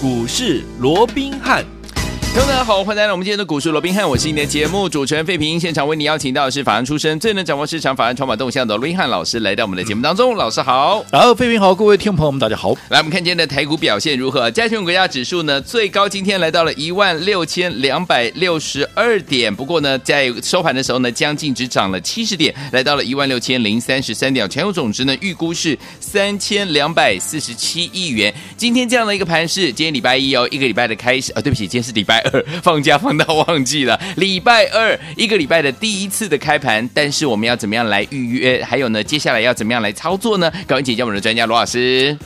股市罗宾汉。大家好，欢迎来到我们今天的股市罗宾汉，我是你的节目主持人费平。现场为你邀请到的是法案出身、最能掌握市场法案筹码动向的罗宾汉老师，来到我们的节目当中。老师好，然后费平好，各位听众朋友们大家好。来，我们看今天的台股表现如何？加权股价指数呢，最高今天来到了一万六千两百六十二点，不过呢，在收盘的时候呢，将近只涨了七十点，来到了一万六千零三十三点。全球总值呢，预估是三千两百四十七亿元。今天这样的一个盘势，今天礼拜一哦，一个礼拜的开始啊，对不起，今天是礼拜二，放假。放到忘记了，礼拜二一个礼拜的第一次的开盘，但是我们要怎么样来预约？还有呢，接下来要怎么样来操作呢？赶紧请教我们的专家罗老师。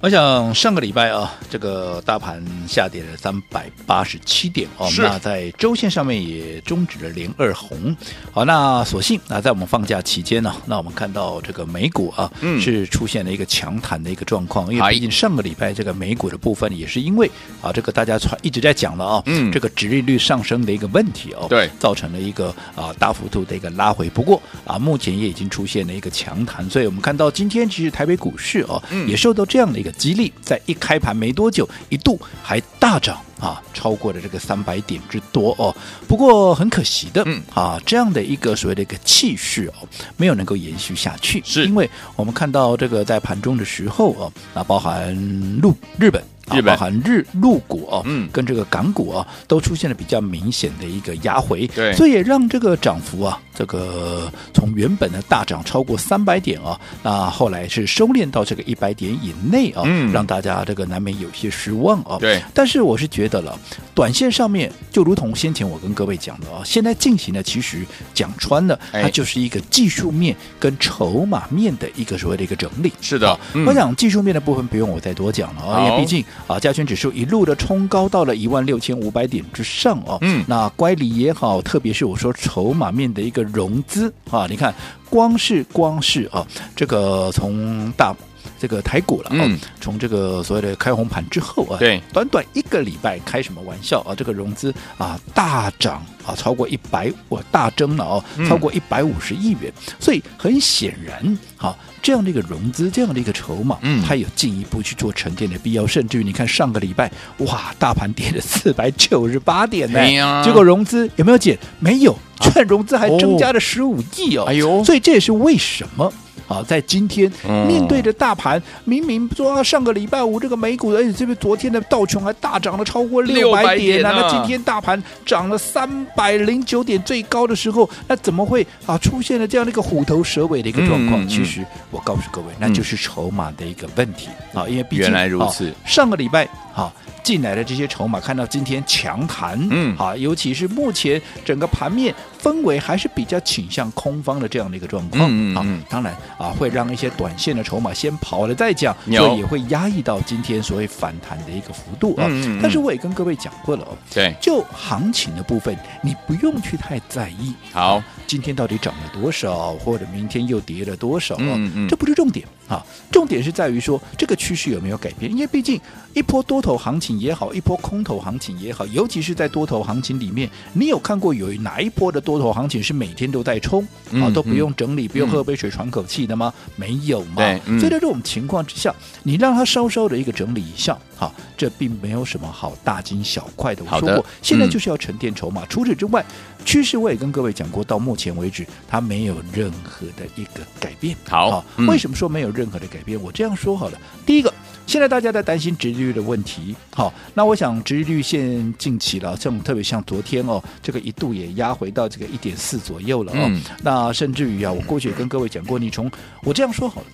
我想上个礼拜啊，这个大盘下跌了三百八十七点哦，那在周线上面也终止了连二红。好，那所幸那在我们放假期间呢，那我们看到这个美股啊，嗯，是出现了一个强弹的一个状况，因为毕竟上个礼拜这个美股的部分也是因为啊，这个大家传一直在讲了啊，嗯，这个殖利率上升的一个问题哦，对，造成了一个啊大幅度的一个拉回。不过啊，目前也已经出现了一个强弹，所以我们看到今天其实台北股市哦，也受到这样的一个。激励在一开盘没多久，一度还大涨啊，超过了这个三百点之多哦。不过很可惜的，嗯啊，这样的一个所谓的一个气势哦，没有能够延续下去，是因为我们看到这个在盘中的时候哦，那包含陆日本。日本。含日陆股啊，嗯，跟这个港股啊，都出现了比较明显的一个压回，对，所以也让这个涨幅啊，这个从原本的大涨超过三百点啊，那后来是收敛到这个一百点以内啊，嗯，让大家这个难免有些失望啊，对。但是我是觉得了，短线上面就如同先前我跟各位讲的啊，现在进行的其实讲穿了，它就是一个技术面跟筹码面的一个所谓的一个整理。是的，我想技术面的部分不用我再多讲了啊，因为毕竟。啊，加权指数一路的冲高到了一万六千五百点之上哦。嗯，那乖离也好，特别是我说筹码面的一个融资啊，你看光是光是啊，这个从大这个台股了啊，嗯、从这个所谓的开红盘之后啊，对，短短一个礼拜开什么玩笑啊？这个融资啊大涨啊，超过一百，我大增了哦，超过一百五十亿元，嗯、所以很显然好。啊这样的一个融资，这样的一个筹码，嗯，它有进一步去做沉淀的必要。甚至于你看上个礼拜，哇，大盘跌了四百九十八点呢，啊、结果融资有没有减？没有，券融资还增加了十五亿哦。哎呦，所以这也是为什么。好，在今天面对着大盘，明明说上个礼拜五这个美股，而且这边昨天的道琼还大涨了超过六百点啊，那今天大盘涨了三百零九点，最高的时候，那怎么会啊出现了这样的一个虎头蛇尾的一个状况？其实我告诉各位，那就是筹码的一个问题。啊，因为毕竟原来如此，上个礼拜好。进来的这些筹码，看到今天强弹，嗯，好，尤其是目前整个盘面氛围还是比较倾向空方的这样的一个状况，嗯嗯，当然啊，会让一些短线的筹码先跑了再讲，所以也会压抑到今天所谓反弹的一个幅度啊。嗯，但是我也跟各位讲过了哦，对，就行情的部分，你不用去太在意。好，今天到底涨了多少，或者明天又跌了多少？嗯嗯，这不是重点啊，重点是在于说这个趋势有没有改变，因为毕竟一波多头行情。也好，一波空头行情也好，尤其是在多头行情里面，你有看过有哪一波的多头行情是每天都在冲啊，都不用整理，不用喝杯水喘口气的吗？没有嘛。所以在这种情况之下，你让它稍稍的一个整理一下，哈，这并没有什么好大惊小怪的。我说过，现在就是要沉淀筹码。除此之外，趋势我也跟各位讲过，到目前为止它没有任何的一个改变。好，为什么说没有任何的改变？我这样说好了，第一个。现在大家在担心殖利率的问题，好，那我想殖利率现近期了，这种特别像昨天哦，这个一度也压回到这个一点四左右了哦，嗯、那甚至于啊，我过去也跟各位讲过，你从我这样说好了。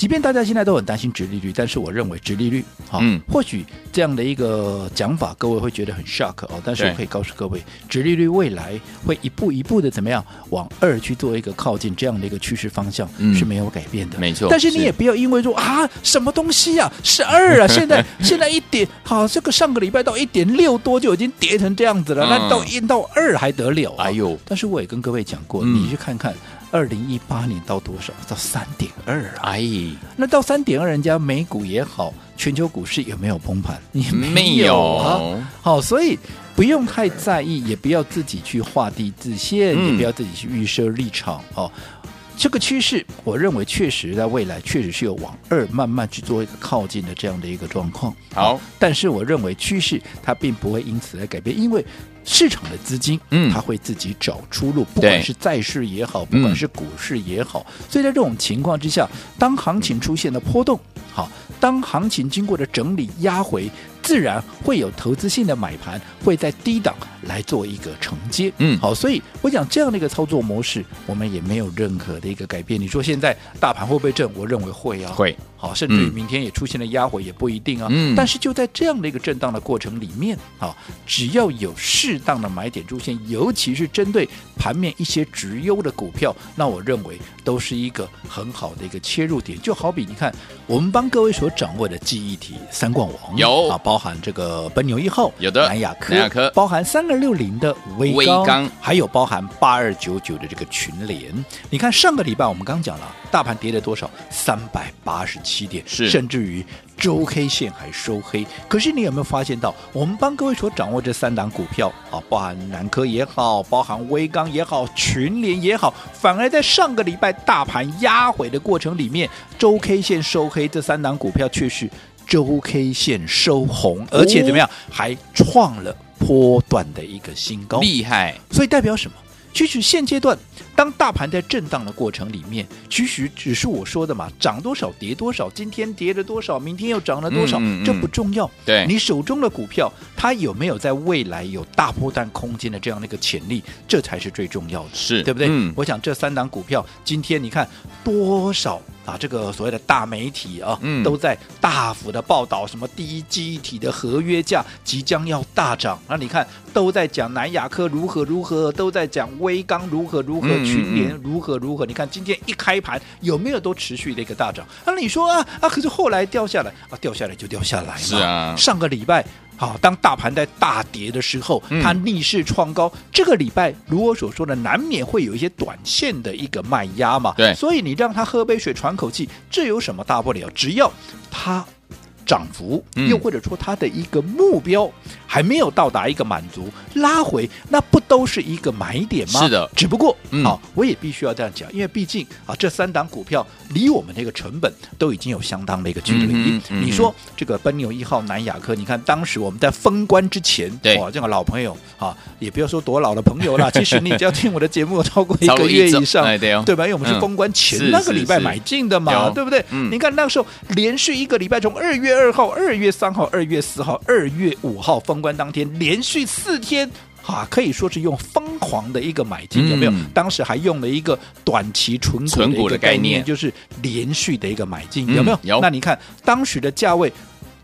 即便大家现在都很担心殖利率，但是我认为殖利率啊，嗯、或许这样的一个讲法，各位会觉得很 shock 哦。但是我可以告诉各位，殖利率未来会一步一步的怎么样往二去做一个靠近，这样的一个趋势方向是没有改变的。没错、嗯。但是你也不要因为说啊，什么东西啊，是二啊，现在 现在一点好，这个上个礼拜到一点六多就已经跌成这样子了，那到一到二还得了、啊？哎呦！但是我也跟各位讲过，嗯、你去看看。二零一八年到多少？到三点二啊！哎，那到三点二，人家美股也好，全球股市有没有崩盘？也没有啊。好，所以不用太在意，也不要自己去画地自限，嗯、也不要自己去预设立场哦。这个趋势，我认为确实在未来确实是有往二慢慢去做一个靠近的这样的一个状况。好，但是我认为趋势它并不会因此来改变，因为市场的资金，嗯，它会自己找出路，不管是债市也好，不管是股市也好。所以在这种情况之下，当行情出现了波动，好，当行情经过了整理压回。自然会有投资性的买盘会在低档来做一个承接，嗯，好，所以我讲这样的一个操作模式，我们也没有任何的一个改变。你说现在大盘会不会震？我认为会啊，会，好，甚至于明天也出现了压回也不一定啊。嗯，但是就在这样的一个震荡的过程里面，啊，只要有适当的买点出现，尤其是针对盘面一些直优的股票，那我认为都是一个很好的一个切入点。就好比你看，我们帮各位所掌握的记忆体三冠王有啊，包。含这个奔牛一号，有的南亚科，南亚科包含三二六零的威威刚，还有包含八二九九的这个群联。你看上个礼拜我们刚讲了，大盘跌了多少？三百八十七点，是甚至于周 K 线还收黑。可是你有没有发现到，我们帮各位所掌握这三档股票啊，包含南科也好，包含威刚也好，群联也好，反而在上个礼拜大盘压回的过程里面，周 K 线收黑，这三档股票却是。周 K 线收红，而且怎么样，还创了波段的一个新高，厉害！所以代表什么？其实现阶段，当大盘在震荡的过程里面，其实只是我说的嘛，涨多少跌多少，今天跌了多少，明天又涨了多少，嗯嗯嗯这不重要。对，你手中的股票，它有没有在未来有大波段空间的这样的一个潜力，这才是最重要的，是对不对？嗯、我想这三档股票，今天你看多少？啊，这个所谓的大媒体啊，嗯、都在大幅的报道什么第一记忆体的合约价即将要大涨。那你看，都在讲南亚科如何如何，都在讲威刚如何如何，嗯、群联如何如何。你看今天一开盘有没有都持续的一个大涨？那你说啊啊，可是后来掉下来啊，掉下来就掉下来嘛。是啊，上个礼拜。好，当大盘在大跌的时候，它逆势创高。嗯、这个礼拜，如我所说的，难免会有一些短线的一个卖压嘛。对，所以你让他喝杯水喘口气，这有什么大不了？只要他。涨幅，又或者说它的一个目标还没有到达一个满足，拉回那不都是一个买点吗？是的，只不过，嗯、啊，我也必须要这样讲，因为毕竟啊，这三档股票离我们那个成本都已经有相当的一个距离。嗯嗯、你说这个奔牛一号、南亚科，你看当时我们在封关之前，对哇，这个老朋友啊，也不要说多老的朋友了，其实你只要听我的节目超过一个月以上，哎、对，哦、对吧？因为我们是封关前、嗯、那个礼拜买进的嘛，对不对？嗯、你看那个时候连续一个礼拜从二月。二号、二月三号、二月四号、二月五号封关当天，连续四天，啊，可以说是用疯狂的一个买进，有没有？当时还用了一个短期存股的概念，就是连续的一个买进，有没有？有。那你看当时的价位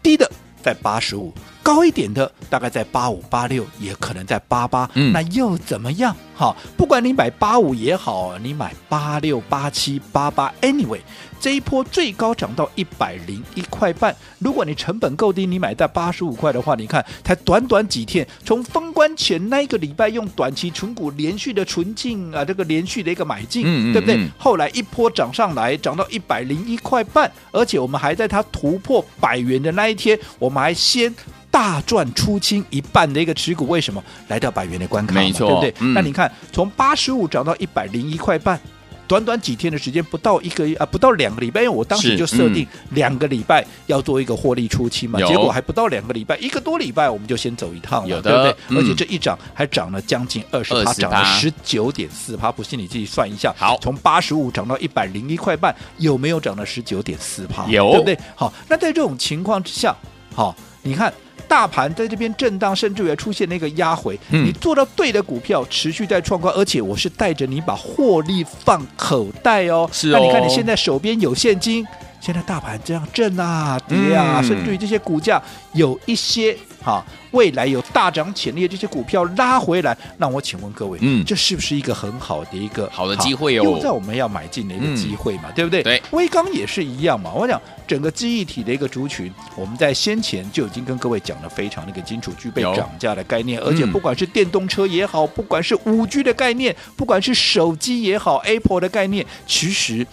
低的在八十五，高一点的大概在八五、八六，也可能在八八。那又怎么样？好，不管你买八五也好，你买八六、八七、八八，anyway。这一波最高涨到一百零一块半，如果你成本够低，你买在八十五块的话，你看才短短几天，从封关前那一个礼拜用短期存股连续的存进啊，这个连续的一个买进，嗯嗯嗯对不对？后来一波涨上来，涨到一百零一块半，而且我们还在它突破百元的那一天，我们还先大赚出清一半的一个持股，为什么？来到百元的关卡，没错，对不对？嗯、那你看从八十五涨到一百零一块半。短短几天的时间，不到一个月啊，不到两个礼拜，因为我当时就设定两个礼拜要做一个获利出清嘛，结果还不到两个礼拜，一个多礼拜我们就先走一趟了，有对不对？嗯、而且这一涨还涨了将近二十趴，涨了十九点四趴，不信你自己算一下。好，从八十五涨到一百零一块半，有没有涨了十九点四趴？有，对不对？好，那在这种情况之下，好，你看。大盘在这边震荡，甚至于出现那个压回，嗯、你做到对的股票，持续在创高，而且我是带着你把获利放口袋哦。是哦。那你看你现在手边有现金，现在大盘这样震啊跌啊，嗯、甚至于这些股价有一些哈。未来有大涨潜力的这些股票拉回来，那我请问各位，嗯，这是不是一个很好的一个好的机会哦？又在我们要买进的一个机会嘛，嗯、对不对？对，威刚也是一样嘛。我讲整个记忆体的一个族群，我们在先前就已经跟各位讲的非常那个清楚，具备涨价的概念，而且不管是电动车也好，不管是五 G 的概念，不管是手机也好，Apple 的概念，其实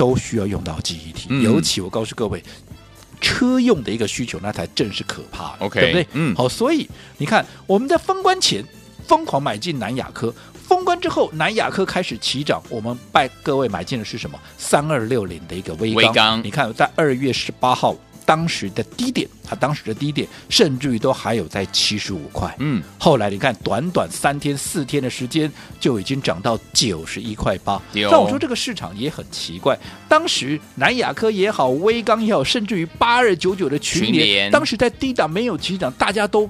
都需要用到记忆体。嗯、尤其我告诉各位。车用的一个需求，那才正是可怕，OK，对不对？嗯，好，所以你看，我们在封关前疯狂买进南亚科，封关关之后，南亚科开始起涨，我们拜各位买进的是什么？三二六零的一个威刚，威刚你看在二月十八号。当时的低点，它当时的低点甚至于都还有在七十五块。嗯，后来你看，短短三天四天的时间就已经涨到九十一块八。有但我说这个市场也很奇怪，当时南亚科也好，威刚也好，甚至于八二九九的群联，群联当时在低档没有起涨，大家都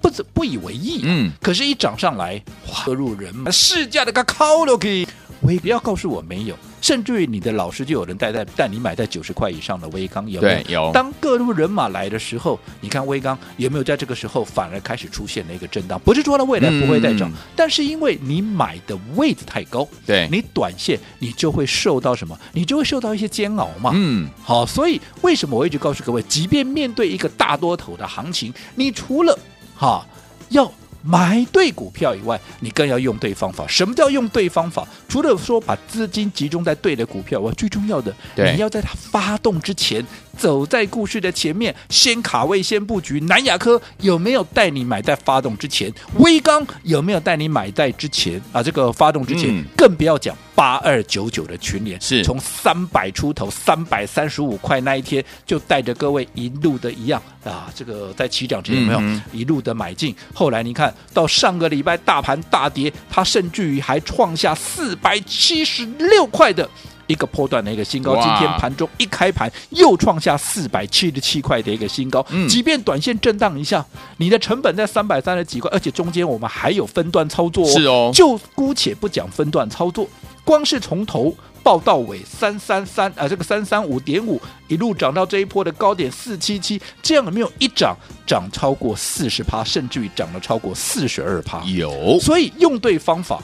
不怎不以为意。嗯，可是，一涨上来，哗入人市价的个靠了给，喂，不要告诉我没有。甚至于你的老师就有人带在带你买在九十块以上的威刚有没有？有。当各路人马来的时候，你看威刚有没有在这个时候反而开始出现了一个震荡？不是说它未来不会再涨，嗯、但是因为你买的位置太高，对你短线你就会受到什么？你就会受到一些煎熬嘛。嗯，好，所以为什么我一直告诉各位，即便面对一个大多头的行情，你除了哈要。买对股票以外，你更要用对方法。什么叫用对方法？除了说把资金集中在对的股票，我最重要的，你要在它发动之前，走在故事的前面，先卡位，先布局。南亚科有没有带你买在发动之前？威刚有没有带你买在之前？啊，这个发动之前，嗯、更不要讲八二九九的群联，是从三百出头，三百三十五块那一天，就带着各位一路的一样啊，这个在起涨之前有没有、嗯、一路的买进？后来你看。到上个礼拜大盘大跌，它甚至于还创下四百七十六块的一个波段的一个新高。今天盘中一开盘又创下四百七十七块的一个新高。嗯，即便短线震荡一下，你的成本在三百三十几块，而且中间我们还有分段操作哦。是哦，就姑且不讲分段操作，光是从头。报到尾三三三啊，这个三三五点五一路涨到这一波的高点四七七，这样有没有一涨涨超过四十趴，甚至于涨了超过四十二趴？有，所以用对方法，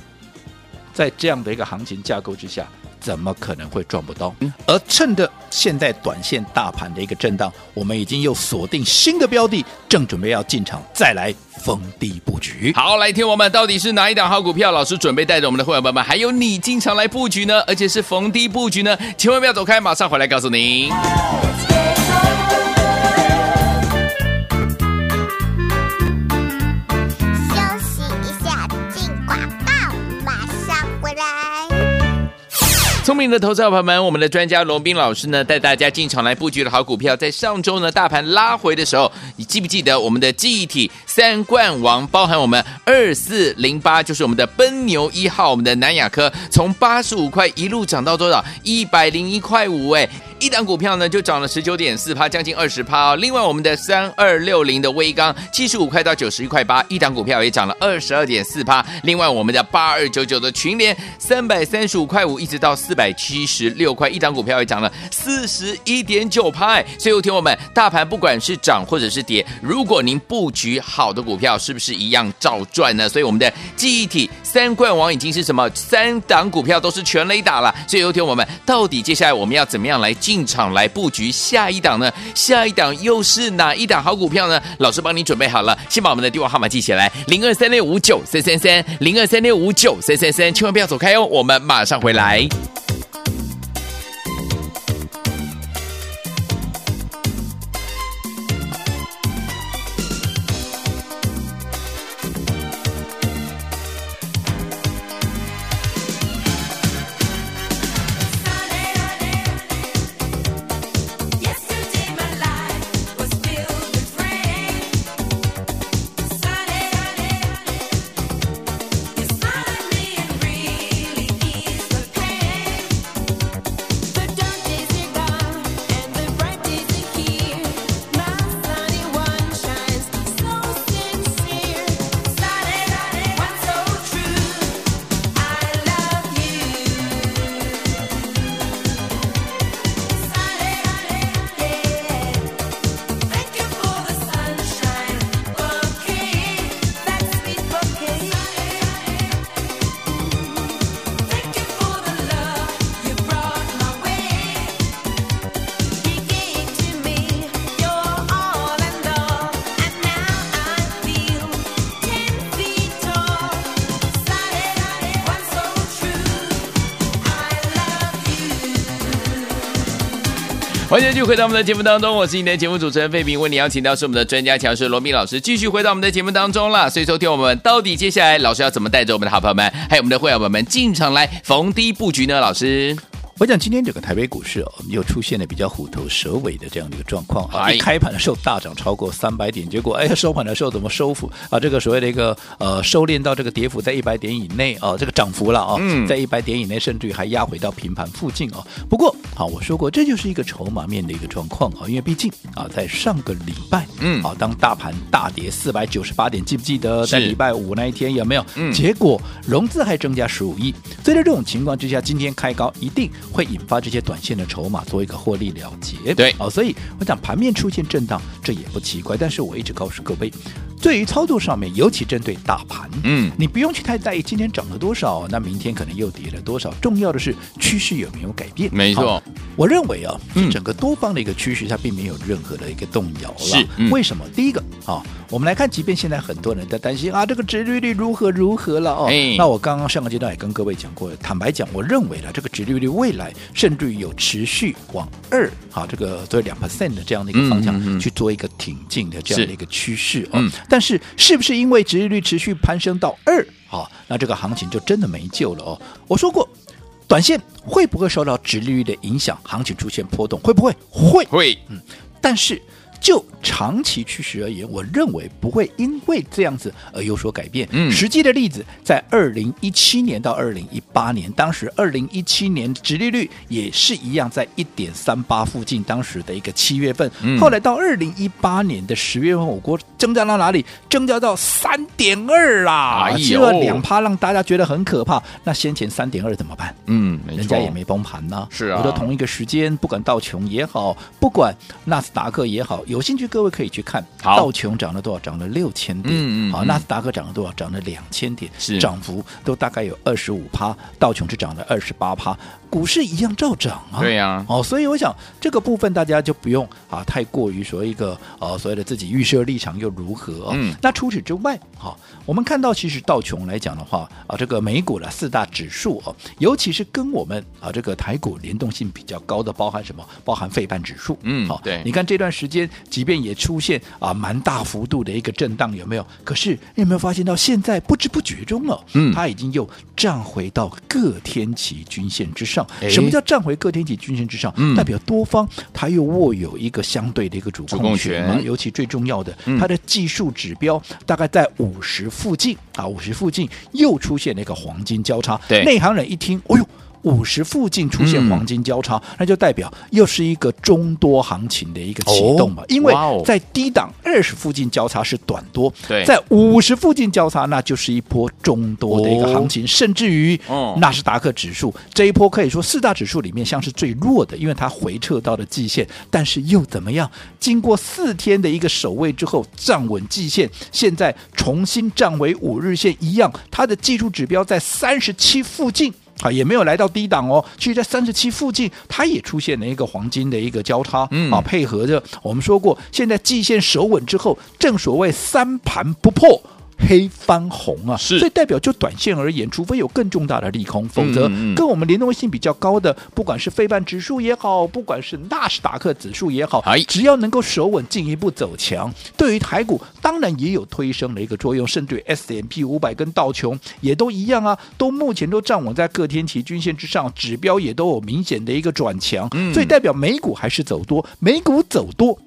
在这样的一个行情架构之下，怎么可能会赚不到？而趁着现在短线大盘的一个震荡，我们已经又锁定新的标的，正准备要进场再来。逢低布局，好，来听我们到底是哪一档好股票？老师准备带着我们的会员朋友们，还有你经常来布局呢，而且是逢低布局呢，千万不要走开，马上回来告诉您。聪明的投资者朋友们，我们的专家龙斌老师呢，带大家进场来布局的好股票，在上周呢大盘拉回的时候，你记不记得我们的记忆体三冠王，包含我们二四零八，就是我们的奔牛一号，我们的南亚科，从八十五块一路涨到多少？一百零一块五，哎。一档股票呢，就涨了十九点四趴，将近二十趴。另外，我们的三二六零的威刚，七十五块到九十一块八，一档股票也涨了二十二点四趴。另外，我们的八二九九的群联，三百三十五块五，一直到四百七十六块，一档股票也涨了四十一点九趴。所以，听我们，大盘不管是涨或者是跌，如果您布局好的股票，是不是一样照赚呢？所以，我们的记忆体三冠王已经是什么？三档股票都是全垒打了。所以，有听我们，到底接下来我们要怎么样来？进场来布局下一档呢？下一档又是哪一档好股票呢？老师帮你准备好了，先把我们的电话号码记起来：零二三六五九三三三，零二三六五九三三三，千万不要走开哦，我们马上回来。欢迎继续回到我们的节目当中，我是你的节目主持人费平，为你邀请到是我们的专家强师罗密老师，继续回到我们的节目当中了。所以，说听我们到底接下来老师要怎么带着我们的好朋友们，还有我们的会员朋友们进场来逢低布局呢？老师。我讲今天整个台北股市哦，又出现了比较虎头蛇尾的这样的一个状况啊！一开盘的时候大涨超过三百点，结果 哎呀收盘的时候怎么收复啊？这个所谓的一个呃收敛到这个跌幅在一百点以内啊，这个涨幅了啊，在一百点以内，甚至于还压回到平盘附近啊。不过好，我说过这就是一个筹码面的一个状况啊，因为毕竟啊，在上个礼拜嗯啊，当大盘大跌四百九十八点，记不记得在礼拜五那一天有没有？嗯，结果融资还增加十五亿，所以在这种情况之下，今天开高一定。会引发这些短线的筹码做一个获利了结，对，哦，所以我讲盘面出现震荡，这也不奇怪。但是我一直告诉各位，对于操作上面，尤其针对大盘，嗯，你不用去太在意今天涨了多少，那明天可能又跌了多少。重要的是趋势有没有改变？没错，我认为啊，整个多方的一个趋势它并没有任何的一个动摇了。是，嗯、为什么？第一个啊。我们来看，即便现在很多人在担心啊，这个殖利率如何如何了哦。哎、那我刚刚上个阶段也跟各位讲过，坦白讲，我认为呢，这个殖利率未来甚至于有持续往二啊，这个做两 percent 的这样的一个方向去做一个挺进的这样的一个趋势哦。但是，是不是因为殖利率持续攀升到二啊，那这个行情就真的没救了哦？我说过，短线会不会受到殖利率的影响，行情出现波动？会不会？会会。嗯，但是。就长期趋势而言，我认为不会因为这样子而有所改变。嗯，实际的例子在二零一七年到二零一八年，当时二零一七年殖利率也是一样在一点三八附近，当时的一个七月份。嗯，后来到二零一八年的十月份，我国增加到哪里？增加到三点二啦！这两趴让大家觉得很可怕。那先前三点二怎么办？嗯，人家也没崩盘呢。是啊，我说同一个时间，不管道琼也好，不管纳斯达克也好。有兴趣，各位可以去看道琼涨了多少？涨了六千点。嗯嗯。好，纳斯达克涨了多少？涨了两千点，是涨幅都大概有二十五趴。道琼是涨了二十八趴，股市一样照涨啊。对呀。哦，所以我想这个部分大家就不用啊太过于说一个呃所谓的自己预设立场又如何？嗯。那除此之外，好，我们看到其实道琼来讲的话啊，这个美股的四大指数哦，尤其是跟我们啊这个台股联动性比较高的，包含什么？包含费半指数。嗯。好，对。你看这段时间。即便也出现啊蛮大幅度的一个震荡，有没有？可是你有没有发现到现在不知不觉中了，嗯，它已经又站回到各天期均线之上。诶什么叫站回各天体均线之上？嗯，代表多方它又握有一个相对的一个主控权嘛。尤其最重要的，它的技术指标大概在五十附近啊，五十附近又出现了一个黄金交叉。对，内行人一听，哦呦。五十附近出现黄金交叉，嗯、那就代表又是一个中多行情的一个启动嘛。哦、因为在低档二十附近交叉是短多，在五十附近交叉那就是一波中多的一个行情，哦、甚至于纳斯达克指数、哦、这一波可以说四大指数里面像是最弱的，因为它回撤到了季线，但是又怎么样？经过四天的一个守卫之后站稳季线，现在重新站回五日线一样，它的技术指标在三十七附近。啊，也没有来到低档哦，其实，在三十七附近，它也出现了一个黄金的一个交叉，嗯，啊，配合着我们说过，现在季线守稳之后，正所谓三盘不破。黑翻红啊，所以代表就短线而言，除非有更重大的利空，否则跟我们联动性比较高的，不管是非半指数也好，不管是纳斯达克指数也好，只要能够守稳，进一步走强，对于台股当然也有推升的一个作用，甚至于 S&P 五百跟道琼也都一样啊，都目前都站稳在各天期均线之上，指标也都有明显的一个转强，所以代表美股还是走多，美股走多，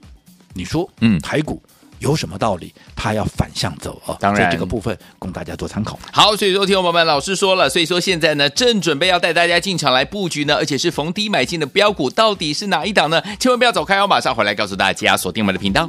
你说，嗯，台股。有什么道理？他要反向走啊！当然，这个部分供大家做参考。好，所以说听众朋友们，老师说了，所以说现在呢，正准备要带大家进场来布局呢，而且是逢低买进的标股，到底是哪一档呢？千万不要走开哦，马上回来告诉大家，锁定我们的频道。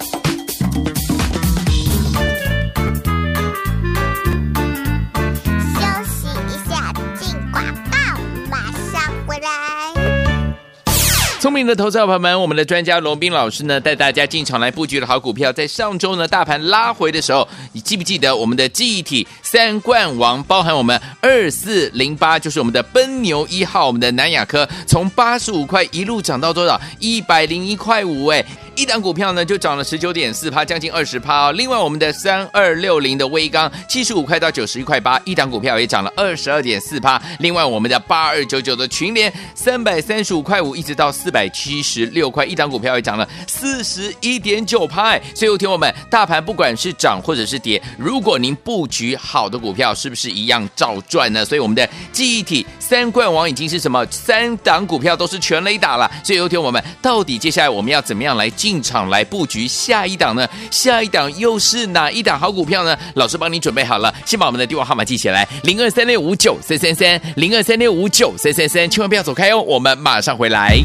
明的投资朋友们，我们的专家龙斌老师呢，带大家进场来布局的好股票，在上周呢，大盘拉回的时候，你记不记得我们的记忆体三冠王，包含我们二四零八，就是我们的奔牛一号，我们的南亚科，从八十五块一路涨到多少？一百零一块五，哎。一档股票呢就涨了十九点四趴，将近二十趴哦。另外，我们的三二六零的威刚七十五块到九十一块八，一档股票也涨了二十二点四趴。另外，我们的八二九九的群联三百三十五块五，一直到四百七十六块，一档股票也涨了四十一点九趴。所以，有听我们，大盘不管是涨或者是跌，如果您布局好的股票，是不是一样照赚呢？所以，我们的记忆体三冠王已经是什么？三档股票都是全雷打了。所以，有听我们，到底接下来我们要怎么样来进进场来布局下一档呢？下一档又是哪一档好股票呢？老师帮你准备好了，先把我们的电话号码记起来：零二三六五九三三三，零二三六五九三三三，千万不要走开哦，我们马上回来。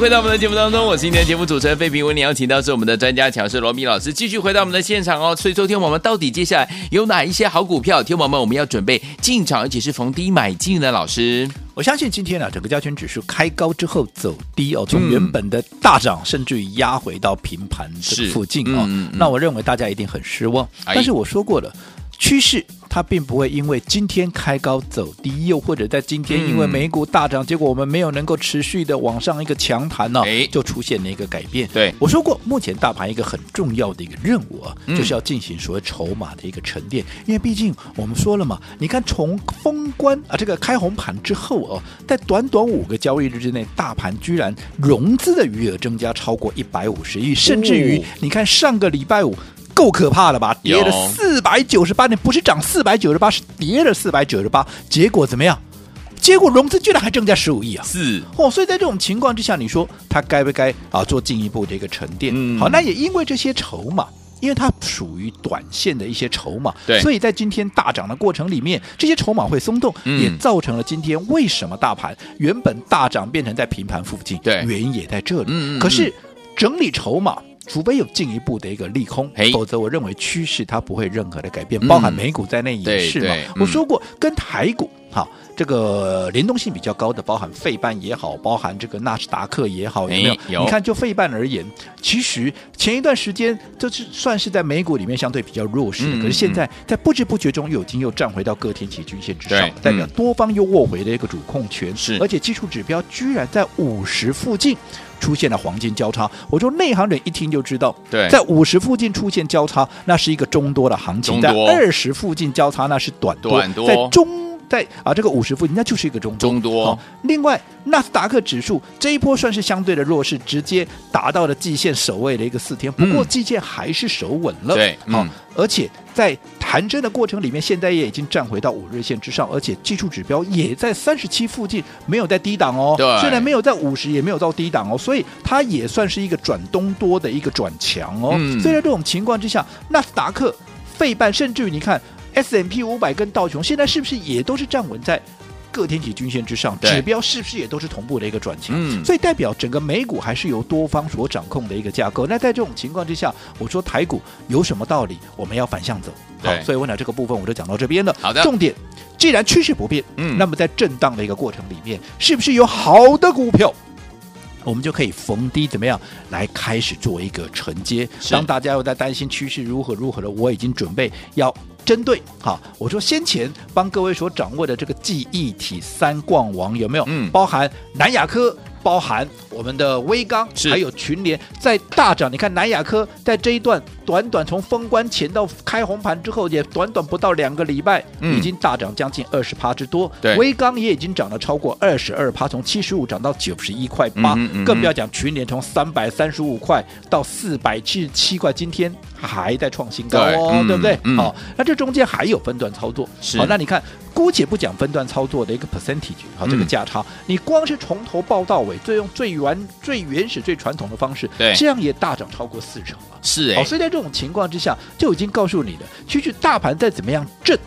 回到我们的节目当中，我是今天的节目主持人费平。为你邀请到是我们的专家强势罗密老师，继续回到我们的现场哦。所以昨天我们到底接下来有哪一些好股票？听友们，我们要准备进场，而且是逢低买进呢？老师，我相信今天呢、啊，整个加权指数开高之后走低哦，从原本的大涨，嗯、甚至于压回到平盘的附近哦。嗯嗯、那我认为大家一定很失望。哎、但是我说过了，趋势。它并不会因为今天开高走低，又或者在今天因为美股大涨，嗯、结果我们没有能够持续的往上一个强弹呢、哦，就出现了一个改变。对，我说过，目前大盘一个很重要的一个任务啊，嗯、就是要进行所谓筹码的一个沉淀。因为毕竟我们说了嘛，你看从封关啊这个开红盘之后哦、啊，在短短五个交易日之内，大盘居然融资的余额增加超过一百五十亿，甚至于你看上个礼拜五。够可怕了吧？跌了四百九十八点，不是涨四百九十八，是跌了四百九十八。结果怎么样？结果融资居然还增加十五亿啊！是哦，所以在这种情况之下，你说它该不该啊做进一步的一个沉淀？嗯，好，那也因为这些筹码，因为它属于短线的一些筹码，对，所以在今天大涨的过程里面，这些筹码会松动，嗯、也造成了今天为什么大盘原本大涨变成在平盘附近？对，原因也在这里。嗯，嗯，嗯，可是整理筹码。除非有进一步的一个利空，否则我认为趋势它不会任何的改变，包含美股在内也是嘛。我说过，跟台股好，这个联动性比较高的，包含费半也好，包含这个纳斯达克也好，有没有？有。你看，就费半而言，其实前一段时间这是算是在美股里面相对比较弱势的，嗯、可是现在在不知不觉中又已经又站回到各天期均线之上，代表多方又握回了一个主控权，是，而且技术指标居然在五十附近。出现了黄金交叉，我说内行人一听就知道，对，在五十附近出现交叉，那是一个中多的行情；在二十附近交叉，那是短多；短多。在中在啊这个五十附近，那就是一个中多。中多。另外，纳斯达克指数这一波算是相对的弱势，直接达到了季线守卫的一个四天，不过季线还是守稳了。对，好，而且在。弹升的过程里面，现在也已经站回到五日线之上，而且技术指标也在三十七附近，没有在低档哦。对，虽然没有在五十，也没有到低档哦，所以它也算是一个转东多的一个转强哦。嗯。所以在这种情况之下，纳斯达克、费半，甚至于你看 S&P 五百跟道琼，现在是不是也都是站稳在？各天体均线之上，指标是不是也都是同步的一个转强？嗯，所以代表整个美股还是由多方所掌控的一个架构。那在这种情况之下，我说台股有什么道理？我们要反向走。好，所以问了这个部分我就讲到这边了。好的，重点既然趋势不变，嗯，那么在震荡的一个过程里面，是不是有好的股票，我们就可以逢低怎么样来开始做一个承接？当大家又在担心趋势如何如何的，我已经准备要。针对好，我说先前帮各位所掌握的这个记忆体三冠王有没有？嗯，包含南亚科。包含我们的威刚，还有群联在大涨。你看南亚科在这一段短短从封关前到开红盘之后，也短短不到两个礼拜，已经大涨将近二十趴之多。对，威刚也已经涨了超过二十二趴，从七十五涨到九十一块八。更不要讲群联从三百三十五块到四百七十七块，今天还在创新高哦，对，对不对？好，那这中间还有分段操作。好，那你看。姑且不讲分段操作的一个 percentage，好，这个价差，你光是从头报到尾，最用最原最原始、最传统的方式，对，这样也大涨超过四成了。是哎，好，所以在这种情况之下，就已经告诉你了，其实大盘再怎么样震，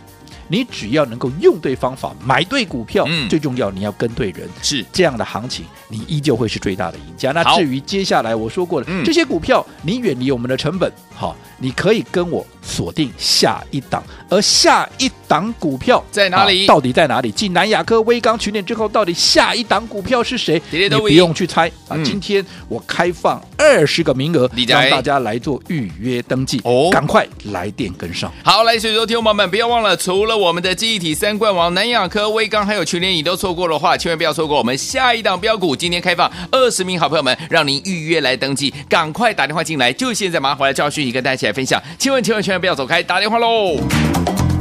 你只要能够用对方法，买对股票，嗯，最重要你要跟对人，是。这样的行情，你依旧会是最大的赢家。那至于接下来我说过的这些股票，你远离我们的成本，好。你可以跟我锁定下一档，而下一档股票在哪里？到底在哪里？继南亚科、威刚、群点之后，到底下一档股票是谁？你不用去猜啊！今天我开放二十个名额，让大家来做预约登记哦，赶快来电跟上。好，来，所以说，听众朋友们不要忘了，除了我们的记忆体三冠王南亚科、威刚，还有群联，你都错过的话，千万不要错过我们下一档标股。今天开放二十名好朋友们，让您预约来登记，赶快打电话进来，就现在马上回来教讯息跟大家一起来分享，千万千万千万不要走开，打电话喽！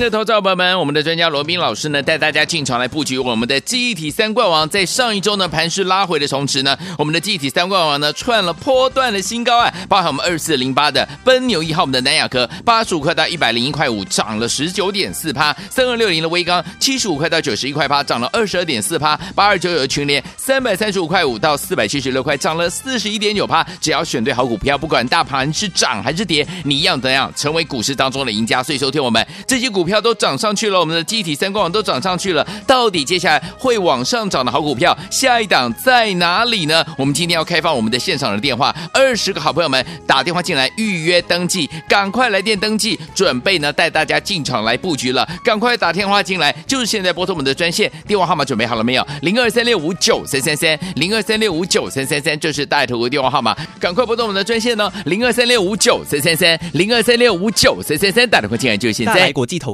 的投资者朋友们，我们的专家罗宾老师呢，带大家进场来布局我们的记忆体三冠王。在上一周呢，盘势拉回的同时呢，我们的记忆体三冠王呢，创了波段的新高啊！包含我们二四零八的奔牛一号，我们的南亚科八十五块到一百零一块五，涨了十九点四趴；三二六零的威刚七十五块到九十一块八，涨了二十二点四趴；八二九九的群联三百三十五块五到四百七十六块，涨了四十一点九趴。只要选对好股票，不管大盘是涨还是跌，你一样怎样成为股市当中的赢家。所以收听我们这些股。股票都涨上去了，我们的机体三冠王都涨上去了，到底接下来会往上涨的好股票，下一档在哪里呢？我们今天要开放我们的现场的电话，二十个好朋友们打电话进来预约登记，赶快来电登记，准备呢带大家进场来布局了，赶快打电话进来，就是现在拨通我们的专线电话号码，准备好了没有？零二三六五九三三三，零二三六五九三三三，这是带头的电话号码，赶快拨通我们的专线呢，零二三六五九三三三，零二三六五九三三三，打电话进来就是现在。国际投。